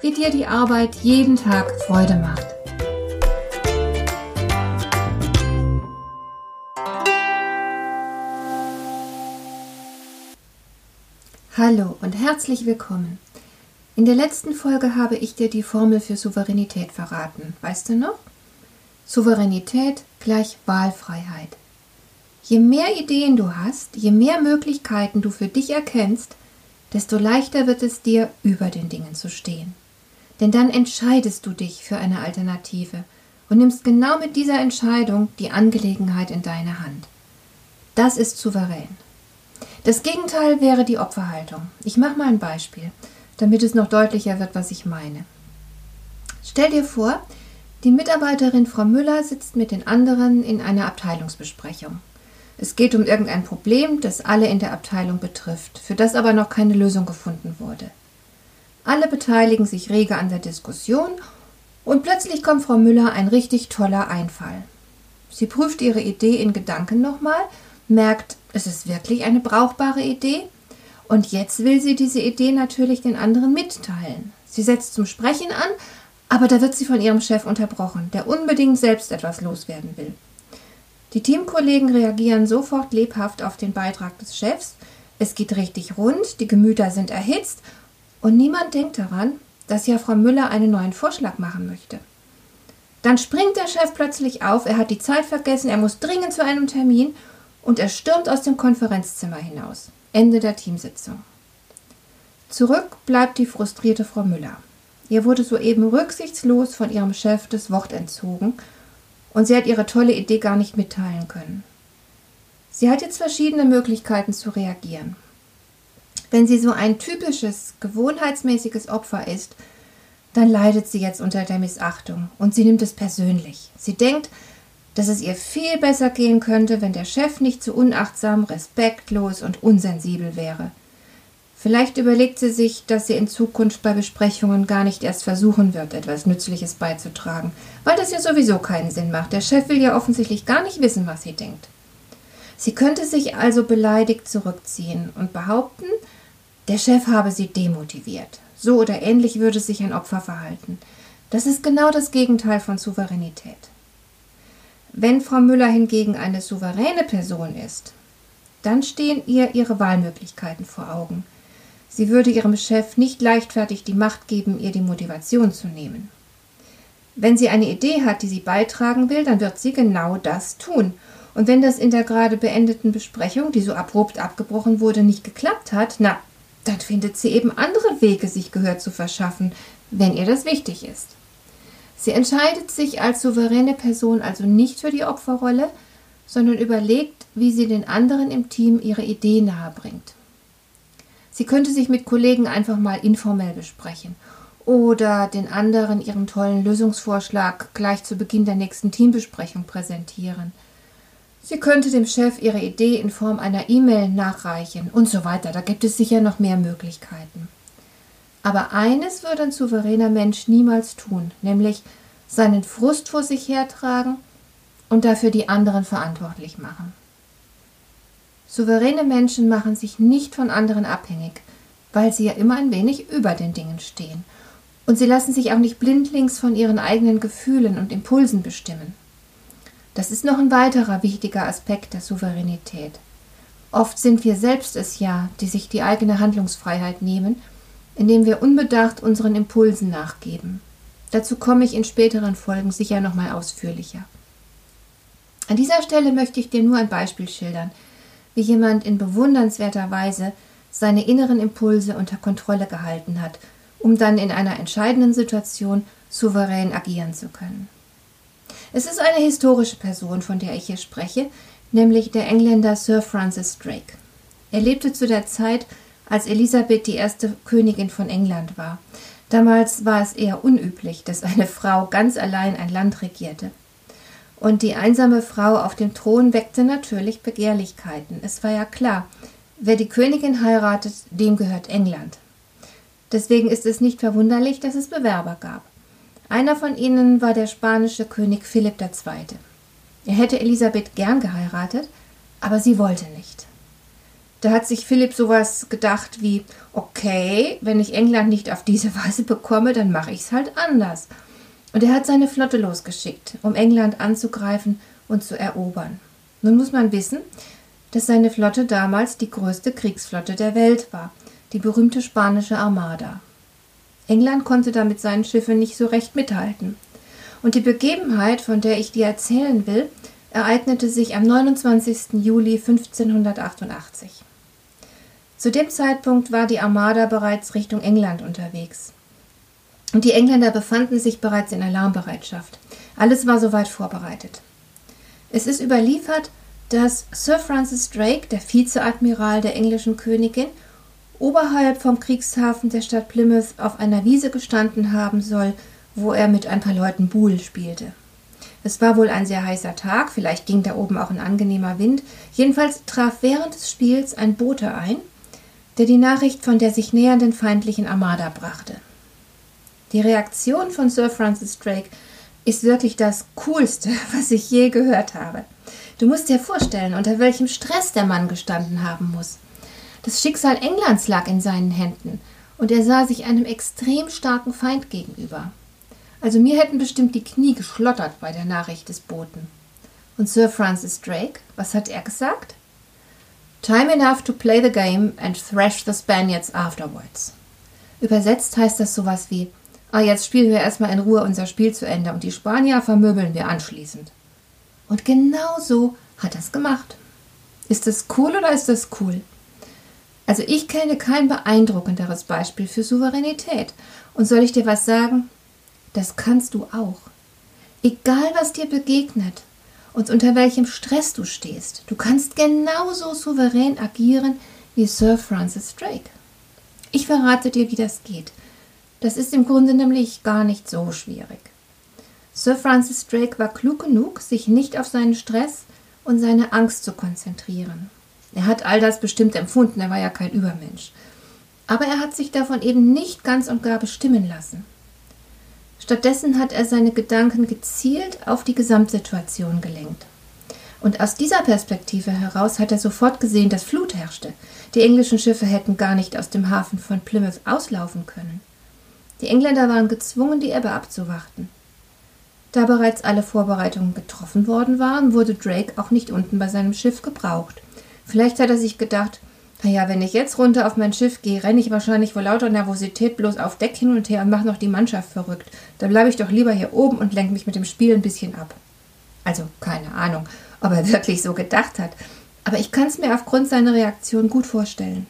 wie dir die Arbeit jeden Tag Freude macht. Hallo und herzlich willkommen. In der letzten Folge habe ich dir die Formel für Souveränität verraten. Weißt du noch? Souveränität gleich Wahlfreiheit. Je mehr Ideen du hast, je mehr Möglichkeiten du für dich erkennst, desto leichter wird es dir, über den Dingen zu stehen. Denn dann entscheidest du dich für eine Alternative und nimmst genau mit dieser Entscheidung die Angelegenheit in deine Hand. Das ist souverän. Das Gegenteil wäre die Opferhaltung. Ich mache mal ein Beispiel, damit es noch deutlicher wird, was ich meine. Stell dir vor, die Mitarbeiterin Frau Müller sitzt mit den anderen in einer Abteilungsbesprechung. Es geht um irgendein Problem, das alle in der Abteilung betrifft, für das aber noch keine Lösung gefunden wurde. Alle beteiligen sich rege an der Diskussion und plötzlich kommt Frau Müller ein richtig toller Einfall. Sie prüft ihre Idee in Gedanken nochmal, merkt, es ist wirklich eine brauchbare Idee und jetzt will sie diese Idee natürlich den anderen mitteilen. Sie setzt zum Sprechen an, aber da wird sie von ihrem Chef unterbrochen, der unbedingt selbst etwas loswerden will. Die Teamkollegen reagieren sofort lebhaft auf den Beitrag des Chefs. Es geht richtig rund, die Gemüter sind erhitzt und niemand denkt daran, dass ja Frau Müller einen neuen Vorschlag machen möchte. Dann springt der Chef plötzlich auf, er hat die Zeit vergessen, er muss dringend zu einem Termin und er stürmt aus dem Konferenzzimmer hinaus. Ende der Teamsitzung. Zurück bleibt die frustrierte Frau Müller. Ihr wurde soeben rücksichtslos von ihrem Chef das Wort entzogen und sie hat ihre tolle Idee gar nicht mitteilen können. Sie hat jetzt verschiedene Möglichkeiten zu reagieren. Wenn sie so ein typisches, gewohnheitsmäßiges Opfer ist, dann leidet sie jetzt unter der Missachtung und sie nimmt es persönlich. Sie denkt, dass es ihr viel besser gehen könnte, wenn der Chef nicht so unachtsam, respektlos und unsensibel wäre. Vielleicht überlegt sie sich, dass sie in Zukunft bei Besprechungen gar nicht erst versuchen wird, etwas Nützliches beizutragen, weil das ja sowieso keinen Sinn macht. Der Chef will ja offensichtlich gar nicht wissen, was sie denkt. Sie könnte sich also beleidigt zurückziehen und behaupten, der Chef habe sie demotiviert. So oder ähnlich würde sich ein Opfer verhalten. Das ist genau das Gegenteil von Souveränität. Wenn Frau Müller hingegen eine souveräne Person ist, dann stehen ihr ihre Wahlmöglichkeiten vor Augen. Sie würde ihrem Chef nicht leichtfertig die Macht geben, ihr die Motivation zu nehmen. Wenn sie eine Idee hat, die sie beitragen will, dann wird sie genau das tun. Und wenn das in der gerade beendeten Besprechung, die so abrupt abgebrochen wurde, nicht geklappt hat, na, dann findet sie eben andere Wege, sich Gehör zu verschaffen, wenn ihr das wichtig ist. Sie entscheidet sich als souveräne Person also nicht für die Opferrolle, sondern überlegt, wie sie den anderen im Team ihre Idee nahebringt. Sie könnte sich mit Kollegen einfach mal informell besprechen oder den anderen ihren tollen Lösungsvorschlag gleich zu Beginn der nächsten Teambesprechung präsentieren. Sie könnte dem Chef ihre Idee in Form einer E-Mail nachreichen und so weiter. Da gibt es sicher noch mehr Möglichkeiten. Aber eines würde ein souveräner Mensch niemals tun, nämlich seinen Frust vor sich hertragen und dafür die anderen verantwortlich machen. Souveräne Menschen machen sich nicht von anderen abhängig, weil sie ja immer ein wenig über den Dingen stehen. Und sie lassen sich auch nicht blindlings von ihren eigenen Gefühlen und Impulsen bestimmen. Das ist noch ein weiterer wichtiger Aspekt der Souveränität. Oft sind wir selbst es ja, die sich die eigene Handlungsfreiheit nehmen, indem wir unbedacht unseren Impulsen nachgeben. Dazu komme ich in späteren Folgen sicher nochmal ausführlicher. An dieser Stelle möchte ich dir nur ein Beispiel schildern, wie jemand in bewundernswerter Weise seine inneren Impulse unter Kontrolle gehalten hat, um dann in einer entscheidenden Situation souverän agieren zu können. Es ist eine historische Person, von der ich hier spreche, nämlich der Engländer Sir Francis Drake. Er lebte zu der Zeit, als Elisabeth die erste Königin von England war. Damals war es eher unüblich, dass eine Frau ganz allein ein Land regierte. Und die einsame Frau auf dem Thron weckte natürlich Begehrlichkeiten. Es war ja klar, wer die Königin heiratet, dem gehört England. Deswegen ist es nicht verwunderlich, dass es Bewerber gab. Einer von ihnen war der spanische König Philipp II. Er hätte Elisabeth gern geheiratet, aber sie wollte nicht. Da hat sich Philipp sowas gedacht wie, okay, wenn ich England nicht auf diese Weise bekomme, dann mache ich es halt anders. Und er hat seine Flotte losgeschickt, um England anzugreifen und zu erobern. Nun muss man wissen, dass seine Flotte damals die größte Kriegsflotte der Welt war, die berühmte spanische Armada. England konnte da mit seinen Schiffen nicht so recht mithalten. Und die Begebenheit, von der ich dir erzählen will, ereignete sich am 29. Juli 1588. Zu dem Zeitpunkt war die Armada bereits Richtung England unterwegs. Und die Engländer befanden sich bereits in Alarmbereitschaft. Alles war soweit vorbereitet. Es ist überliefert, dass Sir Francis Drake, der Vizeadmiral der englischen Königin, oberhalb vom Kriegshafen der Stadt Plymouth auf einer Wiese gestanden haben soll, wo er mit ein paar Leuten Buhl spielte. Es war wohl ein sehr heißer Tag, vielleicht ging da oben auch ein angenehmer Wind. Jedenfalls traf während des Spiels ein Bote ein, der die Nachricht von der sich nähernden feindlichen Armada brachte. Die Reaktion von Sir Francis Drake ist wirklich das Coolste, was ich je gehört habe. Du musst dir vorstellen, unter welchem Stress der Mann gestanden haben muss. Das Schicksal Englands lag in seinen Händen, und er sah sich einem extrem starken Feind gegenüber. Also mir hätten bestimmt die Knie geschlottert bei der Nachricht des Boten. Und Sir Francis Drake, was hat er gesagt? Time enough to play the game and thrash the Spaniards afterwards. Übersetzt heißt das sowas wie Ah, jetzt spielen wir erstmal in Ruhe unser Spiel zu Ende und die Spanier vermöbeln wir anschließend. Und genau so hat er es gemacht. Ist das cool oder ist das cool? Also ich kenne kein beeindruckenderes Beispiel für Souveränität. Und soll ich dir was sagen? Das kannst du auch. Egal was dir begegnet und unter welchem Stress du stehst, du kannst genauso souverän agieren wie Sir Francis Drake. Ich verrate dir, wie das geht. Das ist im Grunde nämlich gar nicht so schwierig. Sir Francis Drake war klug genug, sich nicht auf seinen Stress und seine Angst zu konzentrieren. Er hat all das bestimmt empfunden, er war ja kein Übermensch. Aber er hat sich davon eben nicht ganz und gar bestimmen lassen. Stattdessen hat er seine Gedanken gezielt auf die Gesamtsituation gelenkt. Und aus dieser Perspektive heraus hat er sofort gesehen, dass Flut herrschte. Die englischen Schiffe hätten gar nicht aus dem Hafen von Plymouth auslaufen können. Die Engländer waren gezwungen, die Ebbe abzuwarten. Da bereits alle Vorbereitungen getroffen worden waren, wurde Drake auch nicht unten bei seinem Schiff gebraucht. Vielleicht hat er sich gedacht, naja, wenn ich jetzt runter auf mein Schiff gehe, renne ich wahrscheinlich vor lauter Nervosität bloß auf Deck hin und her und mache noch die Mannschaft verrückt. Da bleibe ich doch lieber hier oben und lenke mich mit dem Spiel ein bisschen ab. Also keine Ahnung, ob er wirklich so gedacht hat, aber ich kann es mir aufgrund seiner Reaktion gut vorstellen.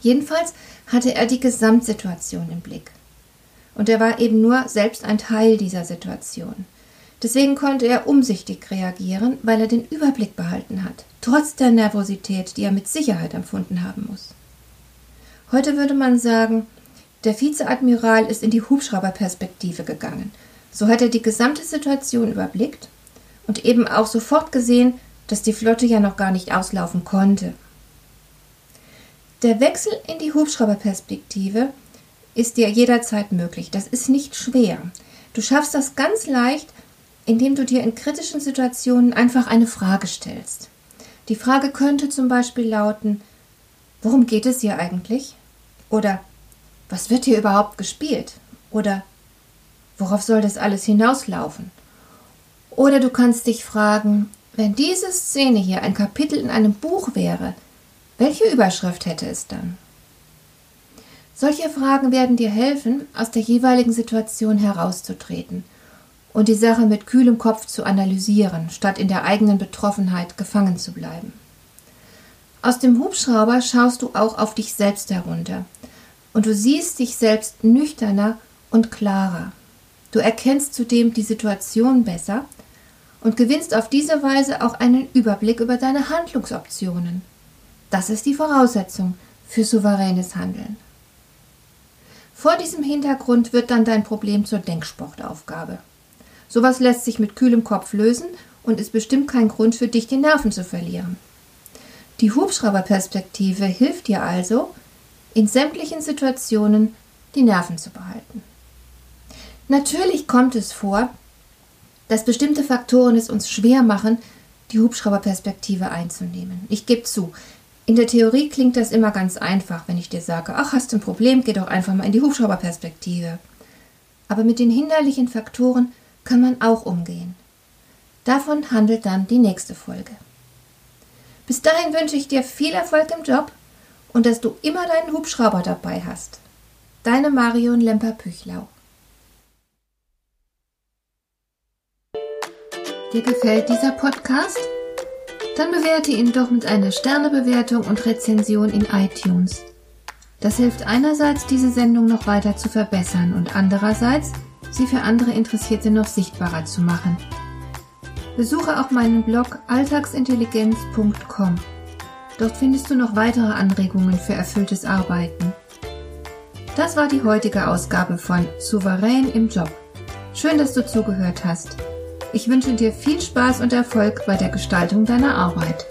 Jedenfalls hatte er die Gesamtsituation im Blick und er war eben nur selbst ein Teil dieser Situation. Deswegen konnte er umsichtig reagieren, weil er den Überblick behalten hat, trotz der Nervosität, die er mit Sicherheit empfunden haben muss. Heute würde man sagen, der Vizeadmiral ist in die Hubschrauberperspektive gegangen. So hat er die gesamte Situation überblickt und eben auch sofort gesehen, dass die Flotte ja noch gar nicht auslaufen konnte. Der Wechsel in die Hubschrauberperspektive ist dir jederzeit möglich. Das ist nicht schwer. Du schaffst das ganz leicht, indem du dir in kritischen Situationen einfach eine Frage stellst. Die Frage könnte zum Beispiel lauten, worum geht es hier eigentlich? Oder was wird hier überhaupt gespielt? Oder worauf soll das alles hinauslaufen? Oder du kannst dich fragen, wenn diese Szene hier ein Kapitel in einem Buch wäre, welche Überschrift hätte es dann? Solche Fragen werden dir helfen, aus der jeweiligen Situation herauszutreten und die Sache mit kühlem Kopf zu analysieren, statt in der eigenen Betroffenheit gefangen zu bleiben. Aus dem Hubschrauber schaust du auch auf dich selbst herunter und du siehst dich selbst nüchterner und klarer. Du erkennst zudem die Situation besser und gewinnst auf diese Weise auch einen Überblick über deine Handlungsoptionen. Das ist die Voraussetzung für souveränes Handeln. Vor diesem Hintergrund wird dann dein Problem zur Denksportaufgabe. Sowas lässt sich mit kühlem Kopf lösen und ist bestimmt kein Grund für dich, die Nerven zu verlieren. Die Hubschrauberperspektive hilft dir also, in sämtlichen Situationen die Nerven zu behalten. Natürlich kommt es vor, dass bestimmte Faktoren es uns schwer machen, die Hubschrauberperspektive einzunehmen. Ich gebe zu, in der Theorie klingt das immer ganz einfach, wenn ich dir sage, ach, hast du ein Problem, geh doch einfach mal in die Hubschrauberperspektive. Aber mit den hinderlichen Faktoren kann man auch umgehen. Davon handelt dann die nächste Folge. Bis dahin wünsche ich dir viel Erfolg im Job und dass du immer deinen Hubschrauber dabei hast. Deine Marion Lemper-Püchlau. Dir gefällt dieser Podcast? Dann bewerte ihn doch mit einer Sternebewertung und Rezension in iTunes. Das hilft einerseits, diese Sendung noch weiter zu verbessern und andererseits, sie für andere Interessierte noch sichtbarer zu machen. Besuche auch meinen Blog alltagsintelligenz.com. Dort findest du noch weitere Anregungen für erfülltes Arbeiten. Das war die heutige Ausgabe von Souverän im Job. Schön, dass du zugehört hast. Ich wünsche dir viel Spaß und Erfolg bei der Gestaltung deiner Arbeit.